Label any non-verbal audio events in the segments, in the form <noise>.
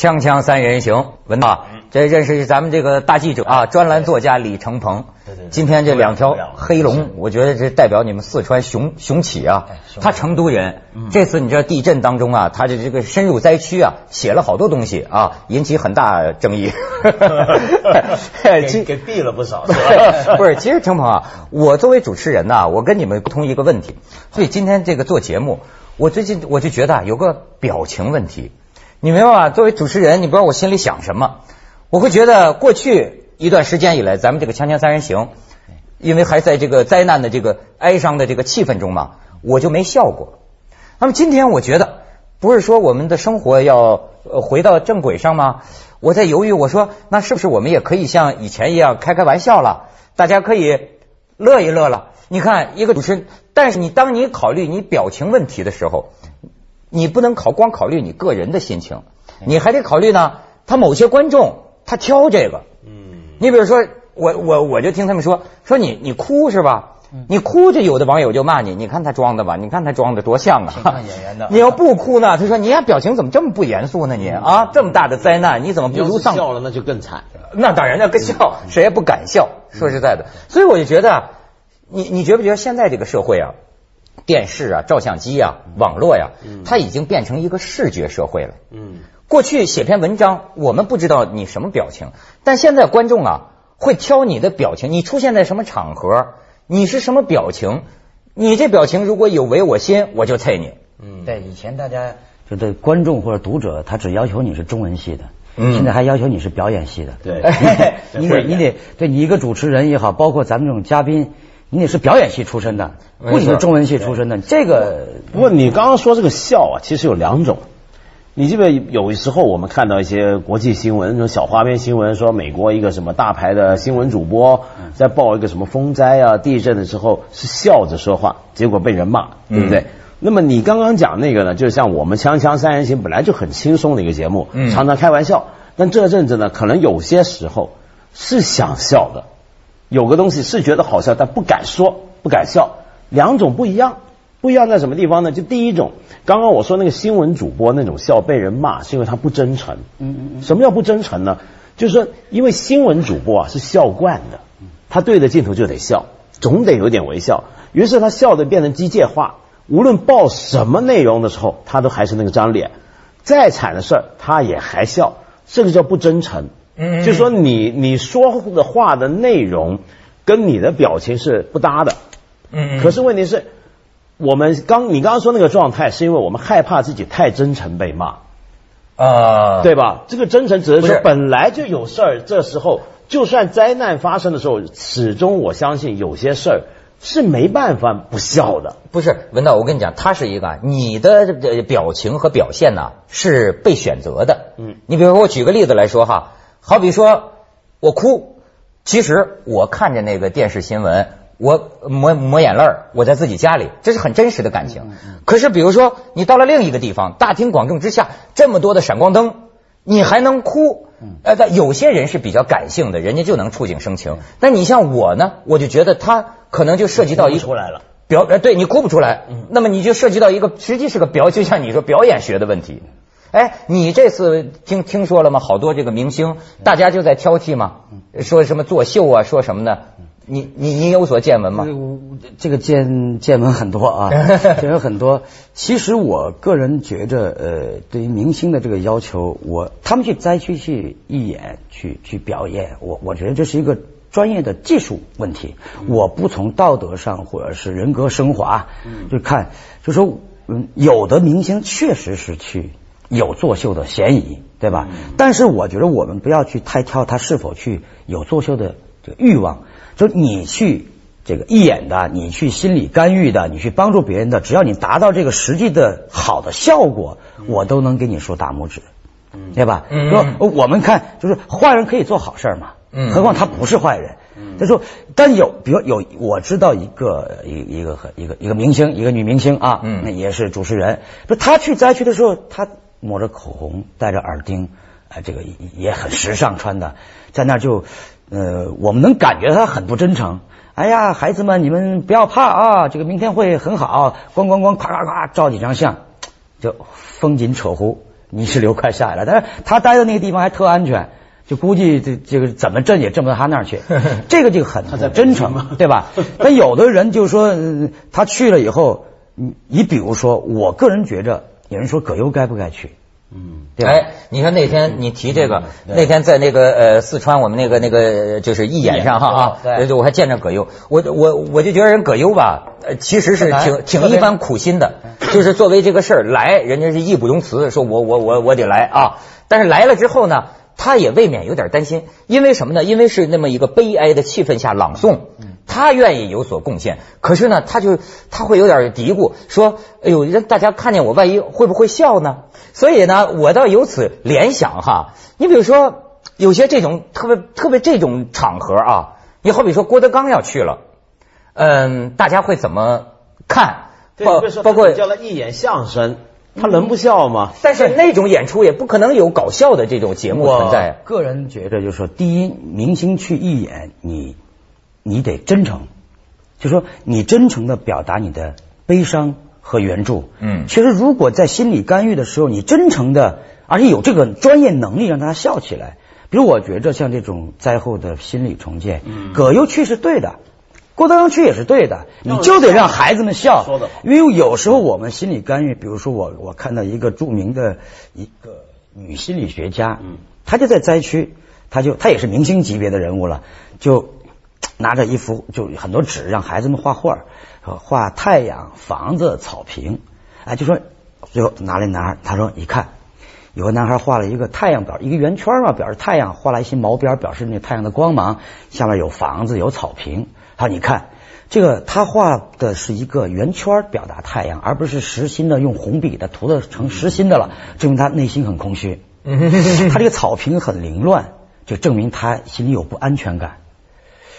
锵锵三人行，文道，这认识咱们这个大记者啊，专栏作家李成鹏。今天这两条黑龙，我觉得这代表你们四川雄雄起啊。他成都人，这次你知道地震当中啊，他的这个深入灾区啊，写了好多东西啊，引起很大争议。<laughs> 给给毙了不少，是吧？<laughs> 不是，其实成鹏啊，我作为主持人呐，我跟你们不通一个问题，所以今天这个做节目，我最近我就觉得有个表情问题。你明白吧？作为主持人，你不知道我心里想什么。我会觉得过去一段时间以来，咱们这个《锵锵三人行》，因为还在这个灾难的这个哀伤的这个气氛中嘛，我就没笑过。那么今天我觉得，不是说我们的生活要回到正轨上吗？我在犹豫，我说那是不是我们也可以像以前一样开开玩笑了？大家可以乐一乐了。你看一个主持人，但是你当你考虑你表情问题的时候。你不能考光考虑你个人的心情，你还得考虑呢。他某些观众他挑这个，嗯，你比如说我我我就听他们说说你你哭是吧？你哭就有的网友就骂你，你看他装的吧，你看他装的多像啊！演员的，<laughs> 你要不哭呢？他说你呀表情怎么这么不严肃呢？你啊这么大的灾难你怎么不如丧？笑了那就更惨。那当然那更笑，谁也不敢笑。说实在的，所以我就觉得，你你觉不觉得现在这个社会啊？电视啊，照相机啊，网络呀，它已经变成一个视觉社会了。嗯，过去写篇文章，我们不知道你什么表情，但现在观众啊会挑你的表情，你出现在什么场合，你是什么表情，你这表情如果有违我心，我就啐你。嗯，对，以前大家就对观众或者读者，他只要求你是中文系的，现在还要求你是表演系的。对，<laughs> 你得你得对你一个主持人也好，包括咱们这种嘉宾。你也是表演系出身的，不仅是中文系出身的。这个不过你刚刚说这个笑啊，其实有两种。你记不记得有时候我们看到一些国际新闻，那种小花边新闻，说美国一个什么大牌的新闻主播在报一个什么风灾啊、地震的时候是笑着说话，结果被人骂，对不对？那么你刚刚讲那个呢，就是像我们《锵锵三人行》本来就很轻松的一个节目，常常开玩笑，但这阵子呢，可能有些时候是想笑的。有个东西是觉得好笑，但不敢说，不敢笑，两种不一样。不一样在什么地方呢？就第一种，刚刚我说那个新闻主播那种笑被人骂，是因为他不真诚。嗯嗯嗯。什么叫不真诚呢？就是说，因为新闻主播啊是笑惯的，他对着镜头就得笑，总得有点微笑。于是他笑的变成机械化，无论报什么内容的时候，他都还是那个张脸。再惨的事儿，他也还笑，这个叫不真诚。嗯，就说你你说的话的内容跟你的表情是不搭的，嗯，可是问题是，我们刚你刚刚说那个状态，是因为我们害怕自己太真诚被骂，啊，对吧？这个真诚只是说本来就有事儿，这时候就算灾难发生的时候，始终我相信有些事儿是没办法不笑的。不是文道，我跟你讲，他是一个你的表情和表现呢是被选择的，嗯，你比如说我举个例子来说哈。好比说，我哭，其实我看着那个电视新闻，我抹抹眼泪儿，我在自己家里，这是很真实的感情。可是，比如说你到了另一个地方，大庭广众之下，这么多的闪光灯，你还能哭？呃，但有些人是比较感性的，人家就能触景生情。但你像我呢，我就觉得他可能就涉及到一出来了表，呃，对你哭不出来，那么你就涉及到一个实际是个表，就像你说表演学的问题。哎，你这次听听说了吗？好多这个明星，大家就在挑剔嘛，说什么作秀啊，说什么的。你你你有所见闻吗？这个见见闻很多啊，<laughs> 见闻很多。其实我个人觉着，呃，对于明星的这个要求，我他们去灾区去义演去去表演，我我觉得这是一个专业的技术问题。我不从道德上或者是人格升华，就看就说，嗯，有的明星确实是去。有作秀的嫌疑，对吧？但是我觉得我们不要去太挑他是否去有作秀的这个欲望。就你去这个义演的，你去心理干预的，你去帮助别人的，只要你达到这个实际的好的效果，我都能给你竖大拇指，对吧？说我们看就是坏人可以做好事嘛，何况他不是坏人。他说，但有比如有我知道一个一一个一个一个明星，一个女明星啊，那也是主持人。说他去灾区的时候，她。抹着口红，戴着耳钉，哎，这个也很时尚穿的，在那就，呃，我们能感觉他很不真诚。哎呀，孩子们，你们不要怕啊，这个明天会很好。咣咣咣，咔咔咔，照几张相，就风景扯呼，泥石流快下来了，但是他待的那个地方还特安全。就估计这这个怎么震也震不到他那儿去，<laughs> 这个就很真诚，对吧？但有的人就说他去了以后，你你比如说，我个人觉着，有人说葛优该不该去？嗯，哎，你看那天你提这个，那天在那个呃四川我们那个那个就是义演上哈啊，我还见着葛优，我我我就觉得人葛优吧，呃其实是挺挺一番苦心的，就是作为这个事儿来，人家是义不容辞，说我我我我得来啊，但是来了之后呢？他也未免有点担心，因为什么呢？因为是那么一个悲哀的气氛下朗诵，他愿意有所贡献，可是呢，他就他会有点嘀咕，说：“哎呦，让大家看见我，万一会不会笑呢？”所以呢，我倒由此联想哈，你比如说有些这种特别特别这种场合啊，你好比说郭德纲要去了，嗯，大家会怎么看？包包括叫了一演相声。他能不笑吗？但是那种演出也不可能有搞笑的这种节目存在。个人觉得，就是说，第一，明星去义演，你你得真诚，就说你真诚的表达你的悲伤和援助。嗯，其实如果在心理干预的时候，你真诚的，而且有这个专业能力让大家笑起来，比如我觉着像这种灾后的心理重建，葛优去是对的。郭德纲去也是对的，你就得让孩子们笑。说的好，因为有时候我们心理干预，比如说我我看到一个著名的一个女心理学家，嗯，她就在灾区，她就她也是明星级别的人物了，就拿着一幅就很多纸让孩子们画画，画太阳、房子、草坪，哎，就说最后拿来男孩，他说你看，有个男孩画了一个太阳表，一个圆圈嘛，表示太阳，画了一些毛边，表示那太阳的光芒，下面有房子，有草坪。好，你看这个，他画的是一个圆圈表达太阳，而不是实心的用红笔的涂的成实心的了，证明他内心很空虚。他这个草坪很凌乱，就证明他心里有不安全感。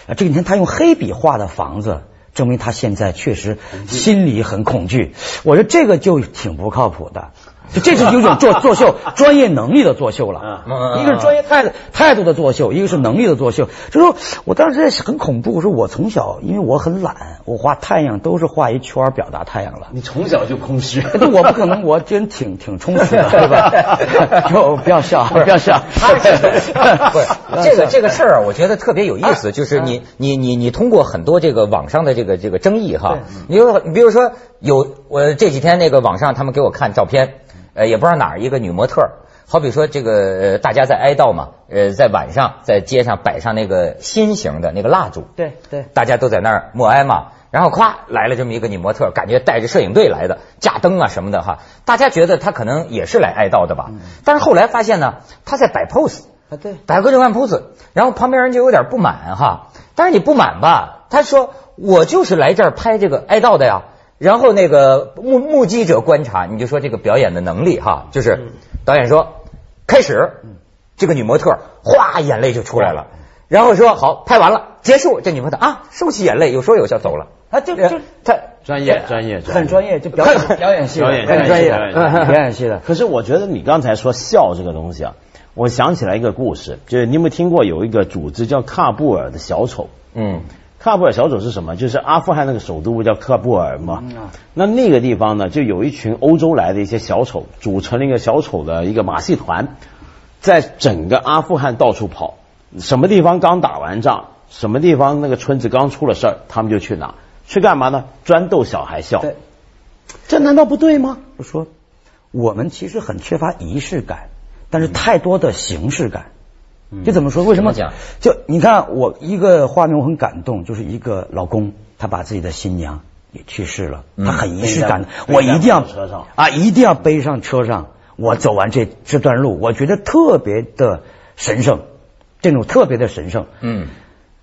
啊，这几天他用黑笔画的房子，证明他现在确实心里很恐惧。我说这个就挺不靠谱的。<laughs> 就这是有种作作秀专业能力的作秀了，一个是专业态度态度的作秀，一个是能力的作秀。就说我当时很恐怖，我说我从小因为我很懒，我画太阳都是画一圈表达太阳了。你从小就空虚，<laughs> 我不可能，我真挺挺充实的，<laughs> 对吧？就不要笑，不要笑。不是。这个这个事儿啊，我觉得特别有意思，就是你你你你通过很多这个网上的这个这个争议哈，你你比如说有我这几天那个网上他们给我看照片。呃，也不知道哪儿一个女模特，好比说这个大家在哀悼嘛，呃，在晚上在街上摆上那个心形的那个蜡烛，对对，大家都在那儿默哀嘛，然后咵来了这么一个女模特，感觉带着摄影队来的，架灯啊什么的哈，大家觉得她可能也是来哀悼的吧，但是后来发现呢，她在摆 pose 啊，对，摆各种各样 pose，然后旁边人就有点不满哈，但是你不满吧，他说我就是来这儿拍这个哀悼的呀。然后那个目目击者观察，你就说这个表演的能力哈，就是导演说开始，这个女模特哗眼泪就出来了，然后说好拍完了结束，这女模特啊收起眼泪有说有笑走了，啊就就他专业专业很专业就表演表演戏很专业表演戏的。可是我觉得你刚才说笑这个东西啊，我想起来一个故事，就是你有没有听过有一个组织叫喀布尔的小丑？嗯。喀布尔小丑是什么？就是阿富汗那个首都不叫喀布尔吗？那那个地方呢，就有一群欧洲来的一些小丑，组成了一个小丑的一个马戏团，在整个阿富汗到处跑。什么地方刚打完仗，什么地方那个村子刚出了事儿，他们就去哪？去干嘛呢？专逗小孩笑。这难道不对吗？我说，我们其实很缺乏仪式感，但是太多的形式感。就怎么说？为什么讲？就你看，我一个画面我很感动，就是一个老公，他把自己的新娘也去世了，他很仪式感，我一定要啊，一定要背上车上，我走完这这段路，我觉得特别的神圣，这种特别的神圣。嗯。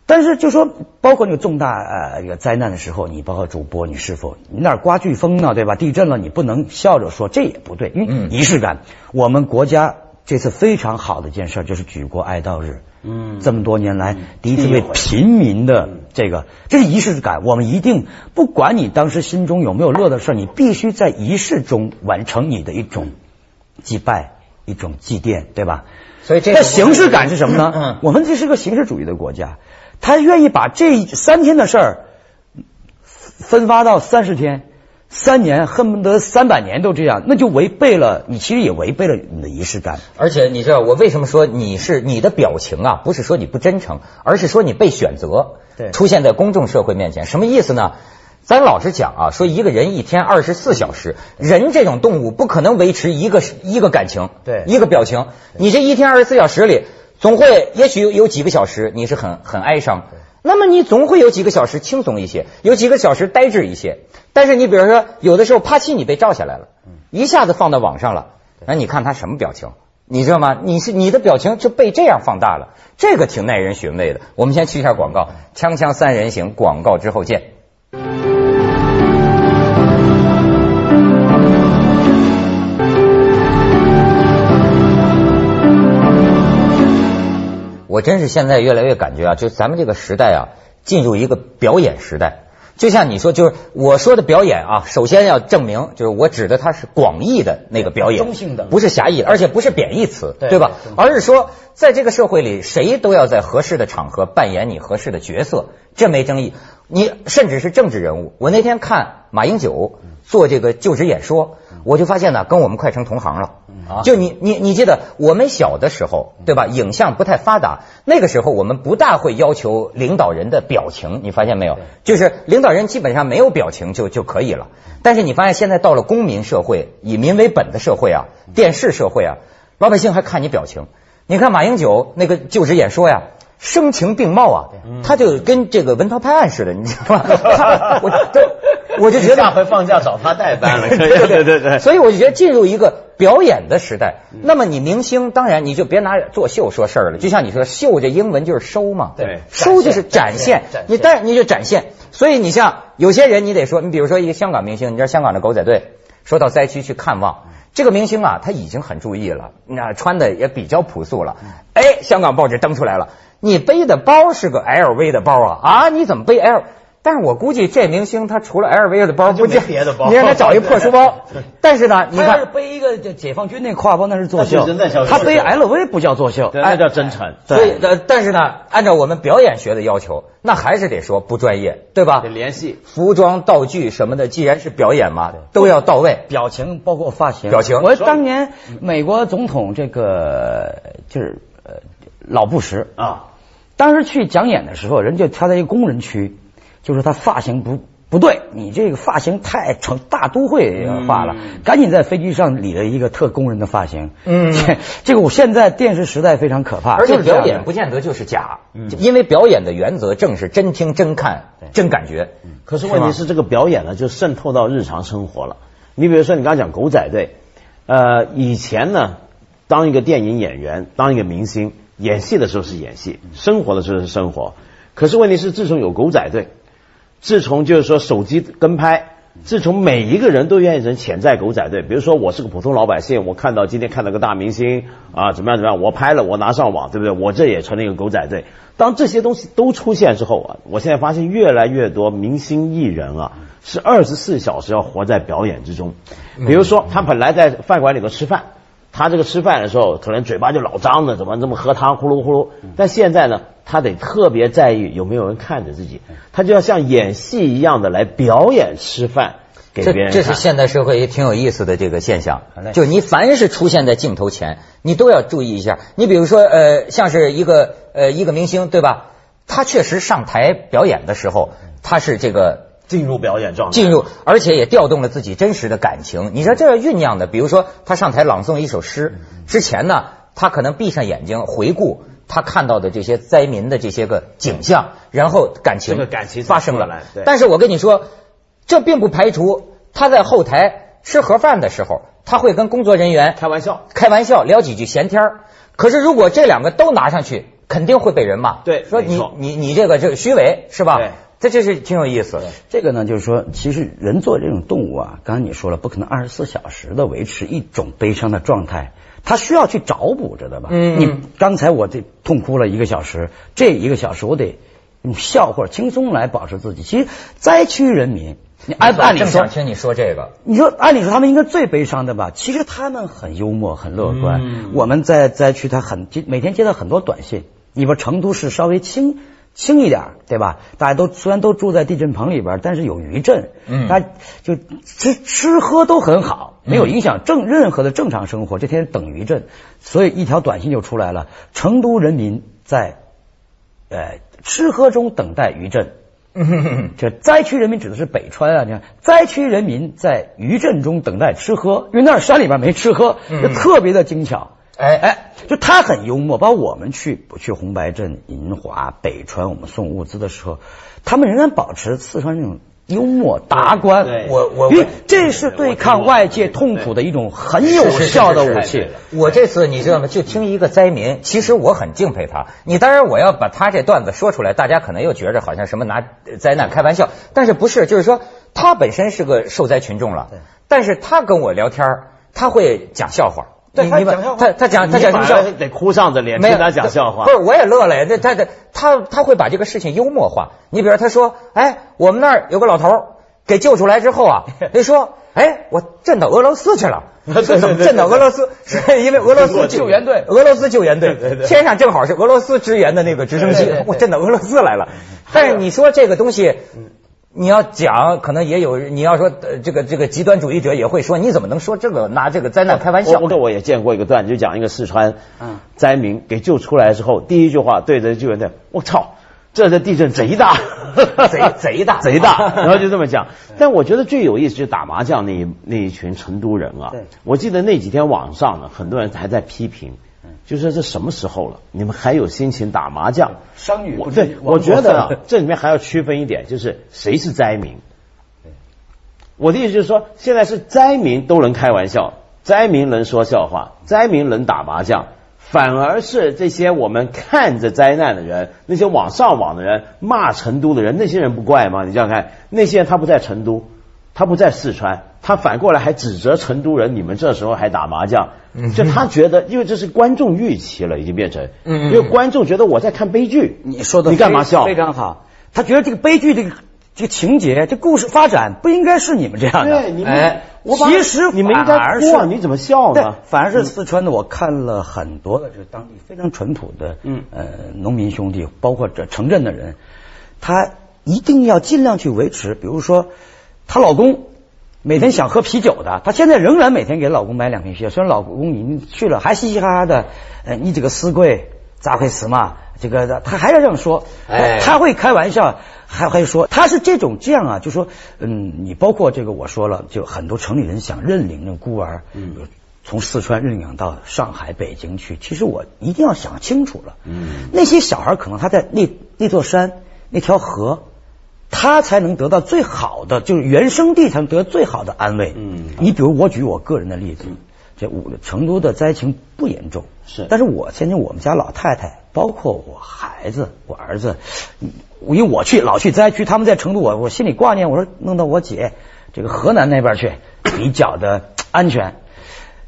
但是就说，包括那个重大呃灾难的时候，你包括主播，你是否你那儿刮飓风呢？对吧？地震了，你不能笑着说，这也不对，因为仪式感，我们国家。这次非常好的一件事就是举国哀悼日，嗯，这么多年来第一次为平民的这个，这是仪式感。我们一定不管你当时心中有没有乐的事你必须在仪式中完成你的一种祭拜、一种祭奠，对吧？所以这形式感是什么呢？嗯，我们这是个形式主义的国家，他愿意把这三天的事儿分发到三十天。三年恨不得三百年都这样，那就违背了你，其实也违背了你的仪式感。而且你知道我为什么说你是你的表情啊？不是说你不真诚，而是说你被选择，对出现在公众社会面前，什么意思呢？咱老实讲啊，说一个人一天二十四小时，人这种动物不可能维持一个一个感情，对一个表情。你这一天二十四小时里，总会也许有有几个小时你是很很哀伤，那么你总会有几个小时轻松一些，有几个小时呆滞一些。但是你比如说，有的时候啪叽你被照下来了，一下子放到网上了，那你看他什么表情？你知道吗？你是你的表情就被这样放大了，这个挺耐人寻味的。我们先去一下广告，锵锵三人行，广告之后见。我真是现在越来越感觉啊，就咱们这个时代啊，进入一个表演时代。就像你说，就是我说的表演啊，首先要证明，就是我指的它是广义的那个表演，中性的不是狭义的，而且不是贬义词，对对吧而是说，在这个社会里，谁都要在合适的场合扮演你合适的角色，这没争议。你甚至是政治人物，我那天看马英九做这个就职演说，我就发现呢，跟我们快成同行了。啊就你你你记得我们小的时候，对吧？影像不太发达，那个时候我们不大会要求领导人的表情，你发现没有？就是领导人基本上没有表情就就可以了。但是你发现现在到了公民社会，以民为本的社会啊，电视社会啊，老百姓还看你表情。你看马英九那个就职演说呀。声情并茂啊，他就跟这个文涛拍案似的，你知道吗？<laughs> 我对我就觉得下回放假找他代班了。对对对对，<laughs> 所以我就觉得进入一个表演的时代。那么你明星，当然你就别拿作秀说事儿了。就像你说，秀这英文就是收嘛，对收就是展现展现。你但你就展现。所以你像有些人，你得说，你比如说一个香港明星，你知道香港的狗仔队说到灾区去看望。这个明星啊，他已经很注意了，那穿的也比较朴素了。哎，香港报纸登出来了，你背的包是个 LV 的包啊啊！你怎么背 L？但是我估计这明星他除了 LV 的包，不见别的包你让他找一破书包。但是呢，你他要是看，背一个这解放军那挎包，那是作秀他背 LV 不叫作秀，对那叫真诚。所以呃，但是呢，按照我们表演学的要求，那还是得说不专业，对吧得？联系。服装、道具什么的，既然是表演嘛，都要到位。表情包括发型，表情我当年美国总统这个就是呃老布什啊，当时去讲演的时候，人就他在一个工人区，就是他发型不不对，你这个发型太成大都会化了，赶紧在飞机上理了一个特工人的发型。嗯 <laughs> 这这个我现在电视时代非常可怕，而且表演不见得就是假，因为表演的原则正是真听、真看、真感觉。可是问题是这个表演呢，就渗透到日常生活了。你比如说，你刚刚讲狗仔队，呃，以前呢，当一个电影演员，当一个明星，演戏的时候是演戏，生活的时候是生活。可是问题是，自从有狗仔队，自从就是说手机跟拍，自从每一个人都愿意成潜在狗仔队，比如说我是个普通老百姓，我看到今天看到个大明星啊，怎么样怎么样，我拍了，我拿上网，对不对？我这也成了一个狗仔队。当这些东西都出现之后啊，我现在发现越来越多明星艺人啊，是二十四小时要活在表演之中。比如说，他本来在饭馆里头吃饭，他这个吃饭的时候可能嘴巴就老张的，怎么这么喝汤呼噜呼噜。但现在呢，他得特别在意有没有人看着自己，他就要像演戏一样的来表演吃饭给别这人看这是现代社会也挺有意思的这个现象，就你凡是出现在镜头前，你都要注意一下。你比如说，呃，像是一个呃一个明星，对吧？他确实上台表演的时候，他是这个进入表演状态。进入，而且也调动了自己真实的感情。你说这要酝酿的，比如说他上台朗诵一首诗之前呢，他可能闭上眼睛回顾他看到的这些灾民的这些个景象，然后感情这个感情发生了来。但是我跟你说，这并不排除他在后台吃盒饭的时候，他会跟工作人员开玩笑，开玩笑聊几句闲天儿可是如果这两个都拿上去，肯定会被人骂。对说你你你这个这个虚伪是吧？对这这是挺有意思。这个呢，就是说，其实人做这种动物啊，刚才你说了，不可能二十四小时的维持一种悲伤的状态，它需要去找补知道吧？嗯你刚才我这痛哭了一个小时，这一个小时我得用笑或者轻松来保持自己。其实灾区人民，你按按理说想，听你说这个。你说按理说他们应该最悲伤的吧？其实他们很幽默，很乐观。嗯我们在灾区，他很接每天接到很多短信。你说成都市稍微轻轻一点，对吧？大家都虽然都住在地震棚里边，但是有余震，嗯大家就吃吃喝都很好，没有影响正任何的正常生活。这天等余震，所以一条短信就出来了：成都人民在呃吃喝中等待余震。<laughs> 这灾区人民指的是北川啊，你看灾区人民在余震中等待吃喝，因为那儿山里边没吃喝，就特别的精巧。哎哎，就他很幽默，包括我们去去红白镇、银华、北川，我们送物资的时候，他们仍然保持四川那种幽默达观。对我我因为这是对抗外界痛苦的一种很有效的武器。我这次你知道吗？就听一个灾民，其实我很敬佩他。你当然我要把他这段子说出来，大家可能又觉着好像什么拿灾难开玩笑，但是不是？就是说他本身是个受灾群众了，但是他跟我聊天他会讲笑话。对你你把他讲笑话他他讲他讲什么笑话？得哭丧着脸没有听他讲笑话不。是，我也乐了呀。那他他他他会把这个事情幽默化。你比如他说，哎，我们那儿有个老头儿给救出来之后啊，<laughs> 他说，哎，我震到俄罗斯去了。<laughs> 说怎么震到俄罗斯？<laughs> 是因为俄罗斯救援队俄罗斯救援队，天上正好是俄罗斯支援的那个直升机，我震到俄罗斯来了。但是你说这个东西。你要讲，可能也有你要说呃这个这个极端主义者也会说，你怎么能说这个拿这个灾难开玩笑我？我我也见过一个段子，就讲一个四川嗯灾民给救出来之后，第一句话对着救援队：“我操，这这地震贼大，贼贼大贼大。<laughs> ” <laughs> 然后就这么讲。但我觉得最有意思就是打麻将那一那一群成都人啊，我记得那几天网上呢，很多人还在批评。就说这什么时候了，你们还有心情打麻将？商女我对，我觉得啊，<laughs> 这里面还要区分一点，就是谁是灾民。我的意思就是说，现在是灾民都能开玩笑，灾民能说笑话，灾民能打麻将，反而是这些我们看着灾难的人，那些网上网的人骂成都的人，那些人不怪吗？你想想看，那些人他不在成都，他不在四川，他反过来还指责成都人，你们这时候还打麻将，就他觉得，因为这是观众预期了，已经变成，因为观众觉得我在看悲剧，你说的你干嘛笑？非常好。他觉得这个悲剧这个这个情节，这故事发展不应该是你们这样的。对，你们，哎我其实你们应反而该哭啊，是你怎么笑呢？，反而是四川的，我看了很多的，就是当地非常淳朴的，嗯呃，农民兄弟，包括这城镇的人，他一定要尽量去维持，比如说她老公每天想喝啤酒的，她现在仍然每天给老公买两瓶啤酒，虽然老公已经去了，还嘻嘻哈哈的，呃，你这个死鬼咋回事嘛？这个他还要这样说，哎。他会开玩笑，还会说他是这种这样啊，就说嗯，你包括这个我说了，就很多城里人想认领那孤儿，嗯，从四川认养到上海、北京去，其实我一定要想清楚了，嗯，那些小孩可能他在那那座山那条河。他才能得到最好的，就是原生地才能得到最好的安慰。嗯你比如我举我个人的例子，这五成都的灾情不严重，是但是我现在我们家老太太，包括我孩子、我儿子，嗯因为我去老去灾区，他们在成都，我我心里挂念，我说弄到我姐这个河南那边去，比较的安全。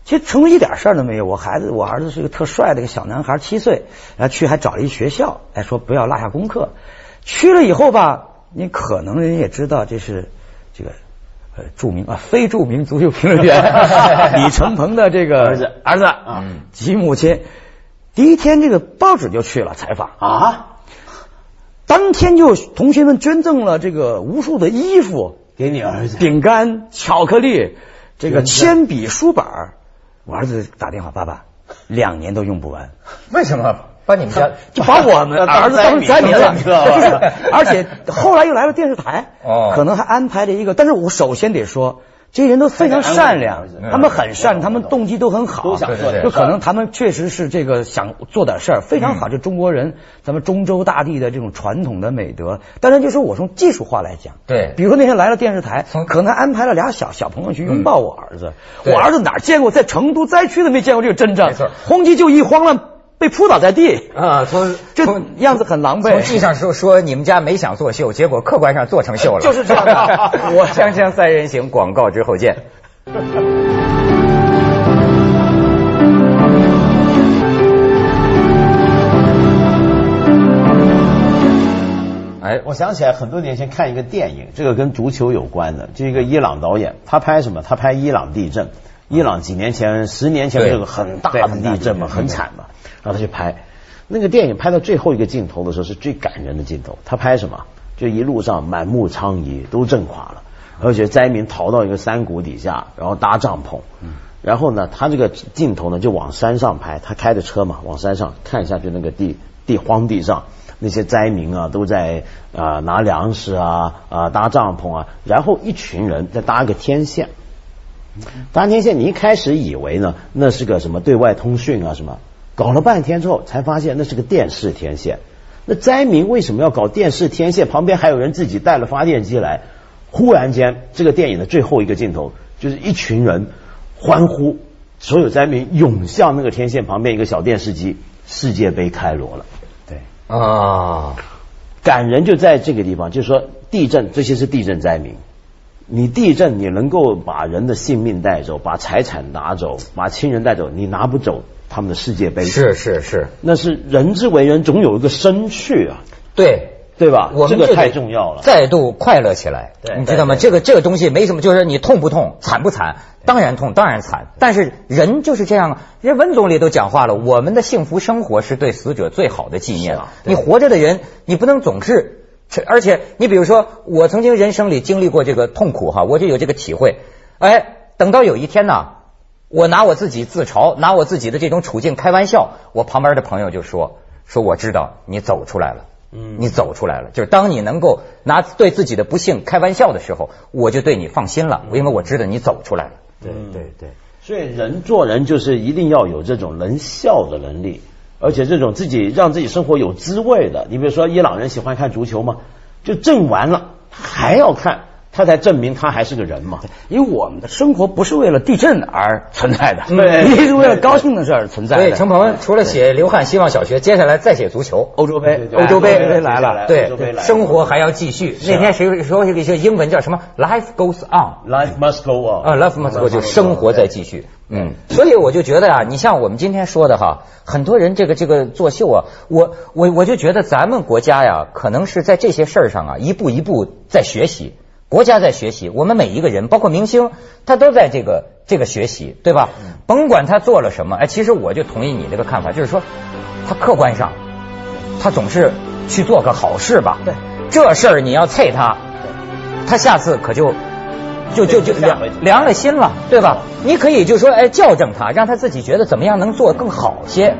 其实成都一点事儿都没有。我孩子，我儿子是个特帅的一个小男孩，七岁，然后去还找了一学校，哎，说不要落下功课。去了以后吧，你可能人也知道这是这个呃著名啊非著名足球评论员。<laughs> 李承鹏的这个儿子儿子。啊及母亲。第一天这个报纸就去了采访，啊，当天就同学们捐赠了这个无数的衣服、给你儿子，饼干、巧克力，这个铅笔、书本儿。我儿子打电话，爸爸，两年都用不完。为什么把你们家就 <laughs> 把我们儿子当成灾民了，<laughs> 而且后来又来了电视台，哦可能还安排了一个，但是我首先得说。这些人都非常善良他们很善，他们动机都很好，都想做点就可能他们确实是这个想做点事儿，非常好。就中国人，咱们中州大地的这种传统的美德。当然，就是我从技术化来讲，对比如说那天来了电视台，可能安排了俩小小朋友去拥抱我儿子。我儿子哪见过，在成都灾区都没见过这个阵仗轰击就一慌乱，被扑倒在地。啊，从这从样子很狼狈。从剧上说说你们家没想作秀，结果客观上做成秀了，就是这样的 <laughs> 我锵锵三人行，广告之后见。哎，我想起来很多年前看一个电影，这个跟足球有关的，就一个伊朗导演，他拍什么？他拍伊朗地震。伊朗几年前、十年前对这个很大的地震嘛，很惨嘛，然后他去拍。那个电影拍到最后一个镜头的时候是最感人的镜头。他拍什么？就一路上满目疮痍，都震垮了，而且灾民逃到一个山谷底下，然后搭帐篷。然后呢，他这个镜头呢就往山上拍，他开着车嘛，往山上看下去那个地地荒地上，那些灾民啊都在啊、拿粮食啊啊搭帐篷啊，然后一群人再搭个天线。搭天线，你一开始以为呢，那是个什么对外通讯啊什么，搞了半天之后才发现那是个电视天线。那灾民为什么要搞电视天线？旁边还有人自己带了发电机来。忽然间，这个电影的最后一个镜头就是一群人欢呼，所有灾民涌向那个天线旁边一个小电视机，世界杯开锣了。对，啊，感人就在这个地方，就是说地震，这些是地震灾民。你地震，你能够把人的性命带走，把财产拿走，把亲人带走，你拿不走他们的世界杯。是是是，那是人之为人，总有一个生去啊，对。对吧？我们这个太重要了。再度快乐起来，对你知道吗？这个这个东西没什么，就是你痛不痛，惨不惨？当然痛，当然惨。但是人就是这样啊，人家温总理都讲话了，我们的幸福生活是对死者最好的纪念。你活着的人，你不能总是，这而且你比如说，我曾经人生里经历过这个痛苦哈，我就有这个体会。哎，等到有一天呢，我拿我自己自嘲，拿我自己的这种处境开玩笑，我旁边的朋友就说说我知道你走出来了。嗯你走出来了，就是当你能够拿对自己的不幸开玩笑的时候，我就对你放心了，因为我知道你走出来了。对对对。所以人做人就是一定要有这种能笑的能力，而且这种自己让自己生活有滋味的。你比如说伊朗人喜欢看足球嘛，就挣完了还要看，他才证明他还是个人嘛。因为我们的生活不是为了地震而存在的，<laughs> 对。你是为了高兴的事儿存在的。所以程鹏除了写刘汉希望小学，接下来再写足球。欧洲杯。对，对欧洲杯。对对来了。欧洲对杯，来了。生活还要继续。那天谁说一个英文叫什么？Life goes on。Life must go on 啊，life must go 就生活在继续。嗯，所以我就觉得啊，你像我们今天说的哈，很多人这个这个作秀啊，我我我就觉得咱们国家呀，可能是在这些事儿上啊，一步一步在学习，国家在学习，我们每一个人，包括明星，他都在这个这个学习，对吧？甭管他做了什么，哎，其实我就同意你这个看法，就是说，他客观上，他总是去做个好事吧。对，这事儿你要啐他，他下次可就就就就凉凉了心了，对吧？你可以就说，哎，校正他，让他自己觉得怎么样能做更好些。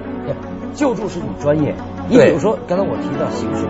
救助是你专业。你比如说，刚才我提到刑事